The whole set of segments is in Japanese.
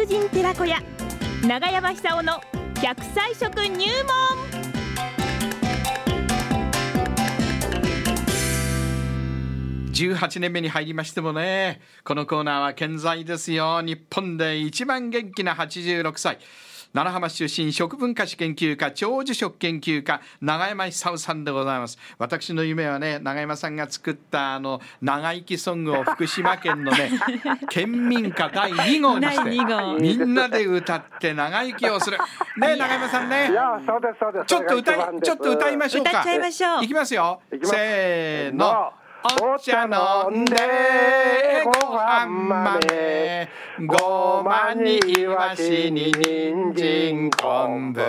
達人寺子屋長山久夫の100歳食入門。18年目に入りましてもねこのコーナーは健在ですよ。日本で一番元気な86歳。奈良浜出身食文化史研究家長寿食研究家永山久夫さんでございます。私の夢はね永山さんが作ったあの長生きソングを福島県のね 県民歌第2号にして第二号。みんなで歌って長生きをする。ね永山さんね。いやそうですそうです。ちょっと歌いちょっと歌いましょうか。歌っちゃいましょう。いきますよ。せーのお茶飲んでご飯豆ごまにいわしに人参昆布。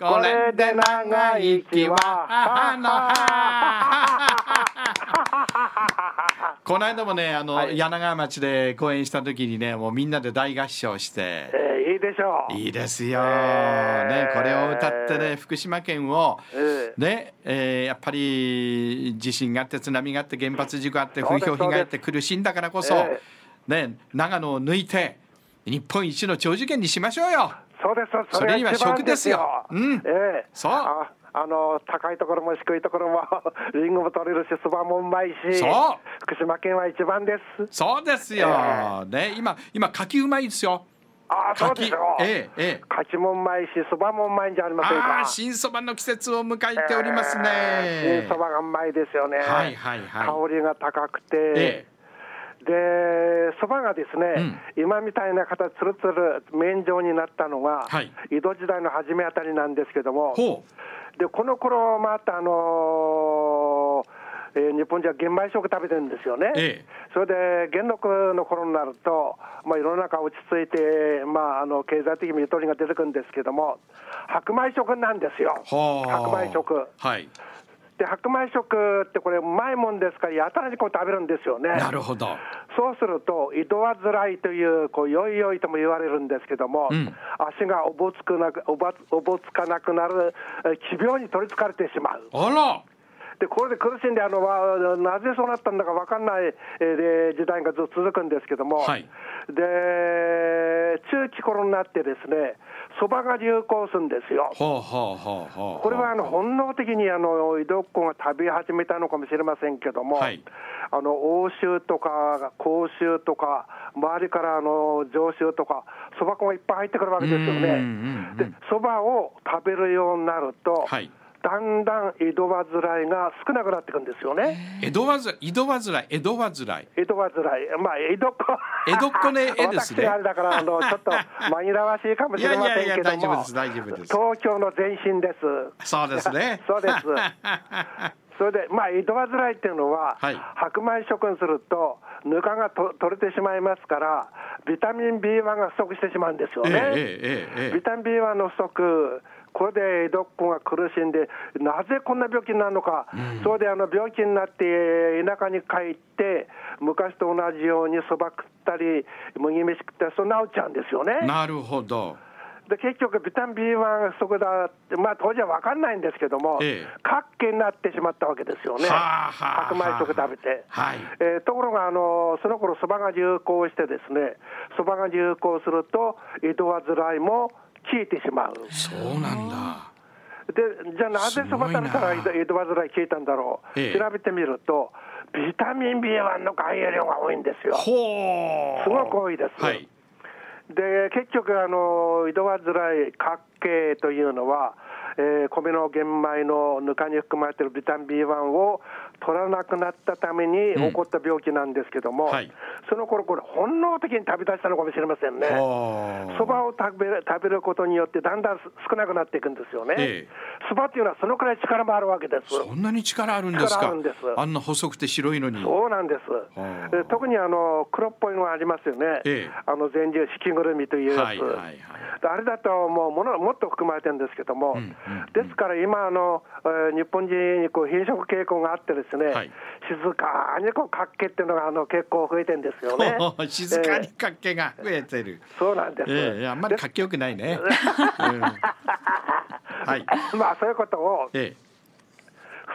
これで長生きは母の母この間もねあの、はい。柳川町で公演した時にねもうみんなで大合唱して。えーいいでしょう。いいですよ、えー。ねこれを歌ってね福島県をえねえーやっぱり地震があって津波があって原発事故あって風評被害あって苦しんだからこそ、えね長野を抜いて日本一の長寿県にしましょうよ。そうですそれには食ですよ。うん。ええ。そう。ああの高いところも低いところも リンゴも取れるしそばもうまいしそう。福島県は一番です。そうですよ、え。ね今今柿うまいですよ。ああそうで柿すよええええ。柿もうまいしそばもうまいんじゃありませんか。ああ新そばの季節を迎えておりますね。えー新そばがうまいですよね。はいはいはい。香りが高くて、えでそばがですね、今みたいな形つるつる麺状になったのが、はい。江戸時代の初めあたりなんですけども。ほでこの頃またあのーえー日本人は玄米食食べてるんですよね、ええ。それで元禄の頃になると、まあ、世の中落ち着いて、まあ、あの経済的にゆとりが出てくるんですけども白米食なんですよ。白米食。はい。で白米食ってこれうまいもんですからやたらにこう食べるんですよね。なるほど。そうすると、井戸患いという、こう、よいよいとも言われるんですけども、うん。足がおぼつくなくおばおぼつかなくなる、えー奇病に取りつかれてしまう。あらで、これで苦しんで、あの、わなぜそうなったんだか分かんない、えーで時代がずっと続くんですけども、はい。で、中期頃になってですね、そばが流行するんですよ。これはあの本能的にあの井戸っ子が食べ始めたのかもしれませんけども、はい。あの欧州とか甲州とか、周りからあの上州とか、そば粉がいっぱい入ってくるわけですよね。ん。で、そばを食べるようになると、はいだんだん井戸患いが少なくなっていくんですよね。江戸わず井戸患い江戸患い江戸患い、まあ、江戸っ子。江戸っ子の絵ですね あれだから、あの、ちょっと紛らわしいかもしれませんけいやいやいやども大丈夫です、大丈夫です東京の前身です。そうですね そうです。それで、まあ、井戸患いっていうのは、はい。白米食にすると、ぬかがと取れてしまいますから、ビタミン B1 が不足してしまうんですよね。ええええええビタミン B1 の不足、これで江戸っ子が苦しんで、なぜこんな病気になるのか、それであの病気になって、田舎に帰って、昔と同じようにそば食ったり、麦飯食ったり、そう治っちゃうんですよね。なるほどで結局、ビタミン B1 が不足だって、まあ、当時は分かんないんですけども、ええ。活気になってしまったわけですよね、はあはあ白米食食べて。はい。えーところが、あのその頃そばが流行して、ですねそばが流行すると、井戸患いも効いてしまう。そうなんだ。でじゃあなぜそば食べたらすごいな。井戸患い効いたんだろう、ええ。調べてみると、ビタミン B1 の含有量が多いんですよ。すごく多いです。はいで結局あの、井戸患い、角形というのは、えー米の玄米のぬかに含まれているビタミン B1 を取らなくなったために起こった病気なんですけども、はい。その頃これ、本能的に食べ出したのかもしれませんね。そばを食べる食べることによって、だんだん少なくなっていくんですよね。ええ。そば、っていうのはそのくらい力もあるわけです。そんなに力あるんですか？力あるんな細くて白いのに。そうなんです。特にあの黒っぽいのがありますよね。ええ。あの全獣、引きぐるみというやつ。はいはいはい。であれだともうものもっと含まれてるんですけども、うんうんですから今あの、えー日本人にこう貧食傾向があってですね、はい。静かにこう活気っていうのがあの結構増えてるんですよね。静かにえ活気が増えてる、ーそうなんです。ええあんまり活気よくないね、まあそういうことをえ。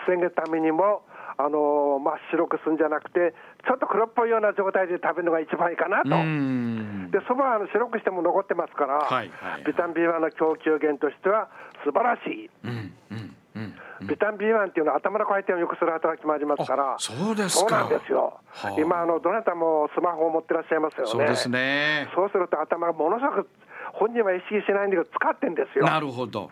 防ぐためにも、あの真っ白くするんじゃなくて、ちょっと黒っぽいような状態で食べるのが一番いいかなと。うんで、そばはあの白くしても残ってますから、はいはいビタミン B1 の供給源としては素晴らしい。うんうんうんビタミン B1 っていうのは頭の回転を良くする働きもありますから、あそうですそうかなんですよはあ。今あの、どなたもスマホを持ってらっしゃいますよね。そうですねそうすると頭がものすごく、本人は意識しないんだけど、使ってんですよ。なるほど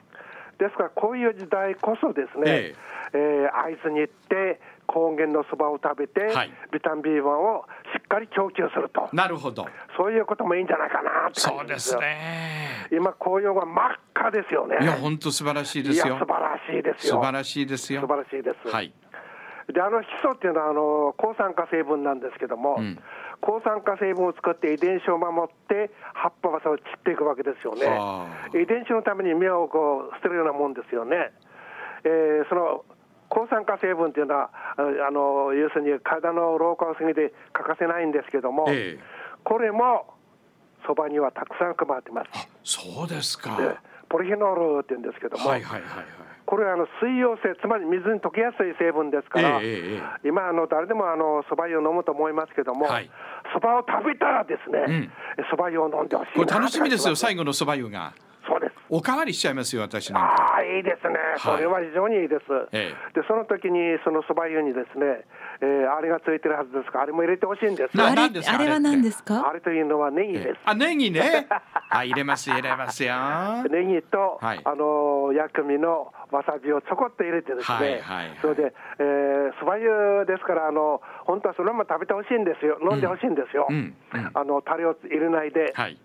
ですから、こういう時代こそですね、ええー会津に行って、高原のそばを食べて、はい。ビタミン B1 をしっかり供給すると、なるほど。そういうこともいいんじゃないかなそうです。ね。今、紅葉が真っ赤ですよね。いや本当素晴らしいですよ。素晴らしいですよ。素晴らしいですよ。素晴らしいです。はい。であのヒ素っていうのはあの抗酸化成分なんですけども、ん。抗酸化成分を作って遺伝子を守って葉っぱはそれを散っていくわけですよね。はあ。遺伝子のために芽をこう捨てるようなもんですよね、えーその抗酸化成分っていうのはああの要するに体の老化を過ぎて欠かせないんですけども、ええ。これもそばにはたくさん含まれてます。そうですか。でポリフェノールって言うんですけども、はいはいはいはい。これはあの水溶性、つまり水に溶けやすい成分ですから、え今あの、誰でもあのそば湯を飲むと思いますけどもはい、そば、を食べたらですね、そば湯を飲んでほしいこなれ楽しみですよ最後のそば湯が。おかわりしちゃいますよ私なんか。ああ、いいですね、それは非常にいいです。えで、その時にそのそば湯にですね、えーあれがついてるはずですから、あれも入れてほしいんですあれ何ですかあれは何ですか？あれというのはネギです。あネギね。あ入れます入れますよ。ネギと、はい。あの薬味のわさびをちょこっと入れてですね、はいはいはい。それで、えー、そば湯ですからあの、本当はそのまま食べてほしいんですよ、飲んでほしいんですよ、うんうん。あのタレを入れないで、はい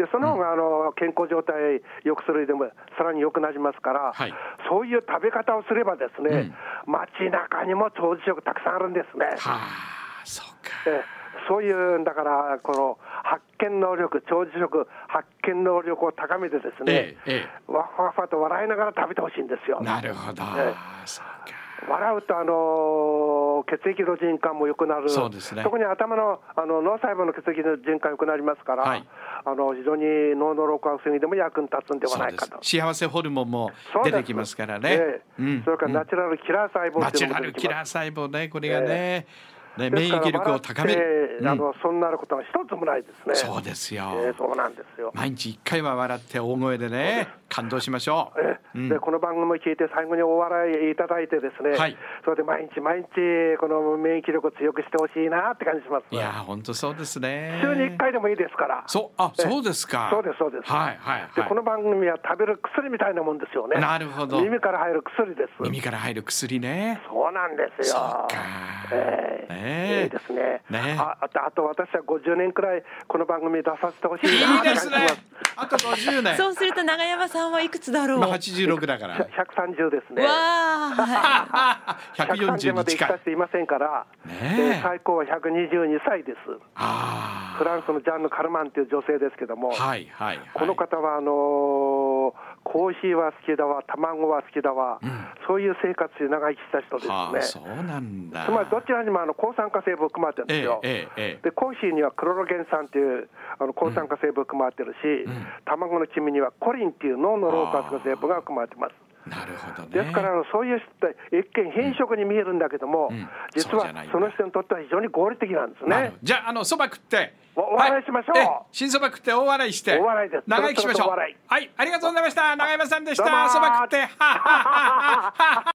でその方があの健康状態良くするでもさらに良くなりますから、はい。そういう食べ方をすればですね、街中にも長寿食たくさんあるんですね。はあそうか。えーそういう、だから、この発見能力、長寿食発見能力を高めてですね、えええわふわふわと笑いながら食べてほしいんですよ。なるほど。え。そうか笑うと、あのー血液の循環も良くなる、そうですね。特に頭のあの脳細胞の血液の循環良くなりますから、はい。あの非常に脳の老化を防ぎでも役に立つんではないかと。幸せホルモンも出てきますからね。ええ。うん。それからナチュラルキラー細胞ナチュラルキラー細胞ねこれがね。ねです免疫力を高める。うんあのそんなことは一つもないですね。そうですよ。ええそうなんですよ。毎日一回は笑って大声でね感動しましょう。えうん。でこの番組を聞いて最後にお笑いいただいてですね、はい。それで毎日毎日この免疫力を強くしてほしいなって感じしますいや本当そうですね。週に1回でもいいですから。そうあえそうですか。そうですそうです。はいはいでこはいの番組は食べる薬みたいなもんですよね。なるほど。耳から入る薬です。耳から入る薬ね。そうなんですよ。そうかええねえ。いいですね。ねああとあと私は50年くらいこの番組に出させてほしいいな。いってですね。あと50年。そうすると長山さんはいくつだろう。今わ86だから。130ですね。あ、130 140まで生かしてい。ませんから、ね最高は122歳です。あフランスのジャンヌ・カルマンという女性ですけども、あはいはいはい。この方はあのーコーヒーは好きだわ、卵は好きだわ、そういう生活で長生きした人ですはあね。そうなんだつまりどちらにもあの抗酸化成分含まれてるんですよ。ええでコーヒーにはクロロゲン酸というあの抗酸化成分含まれてるし、卵の黄身にはコリンっていう脳の老化する成分が含まれてます。なるほどね。ですからそういう人って一見変色に見えるんだけども、ん。実はそうじゃないんだ。その人にとっては非常に合理的なんですね。じゃああのそば食って。おお笑いしましょう。はいえ。新そば食って大笑いして。お笑いです。長生きしましょう。はい。ありがとうございました。長山さんでした。そば食って。はははははは